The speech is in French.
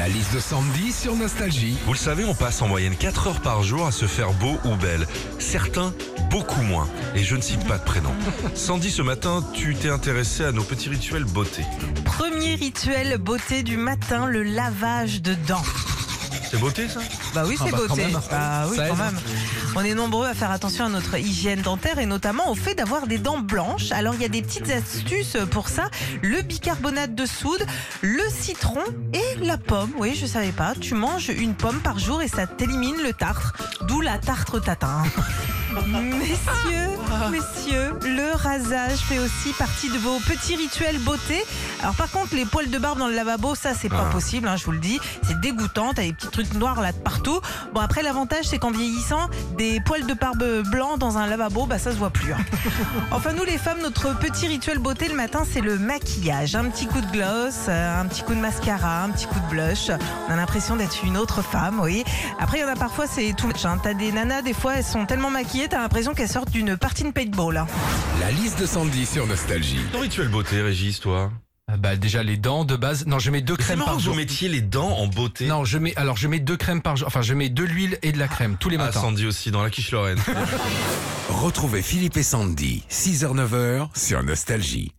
La liste de Sandy sur Nostalgie. Vous le savez, on passe en moyenne 4 heures par jour à se faire beau ou belle. Certains, beaucoup moins. Et je ne cite pas de prénom. Sandy, ce matin, tu t'es intéressé à nos petits rituels beauté. Premier rituel beauté du matin, le lavage de dents. C'est beauté ça Bah oui, c'est bah, quand beauté. même. Bah oui, Ça quand aide. même. On est nombreux à faire attention à notre hygiène dentaire et notamment au fait d'avoir des dents blanches. Alors il y a des petites astuces pour ça. Le bicarbonate de soude, le citron et la pomme. Oui, je savais pas. Tu manges une pomme par jour et ça t'élimine le tartre. D'où la tartre tatin. Messieurs, messieurs, le rasage fait aussi partie de vos petits rituels beauté. Alors par contre, les poils de barbe dans le lavabo, ça c'est pas Ah. possible, hein, je vous le dis. C'est dégoûtant, t'as des petits trucs noirs là de partout. Bon après l'avantage c'est qu'en vieillissant, des poils de barbe blancs dans un lavabo, bah ça se voit plus. hein. Enfin nous les femmes, notre petit rituel beauté le matin c'est le maquillage. Un petit coup de gloss, euh, un petit coup de mascara, un petit coup de blush. On a l'impression d'être une autre femme, oui. Après il y en a parfois c'est tout match. hein. T'as des nanas, des fois elles sont tellement maquillées, t'as l'impression qu'elles sortent d'une partie de paintball. hein. La liste de Sandy sur Nostalgie. Ton rituel beauté, Régis, toi? Bah déjà les dents de base. Non, je mets deux crèmes marrant par que vous jour. mettiez les dents en beauté. Non, je mets alors je mets deux crèmes par jour. Enfin, je mets de l'huile et de la crème tous les Ah, matins. Sandy aussi, dans la quiche Lorraine. Retrouvez Philippe et Sandy, 6h-9h sur Nostalgie.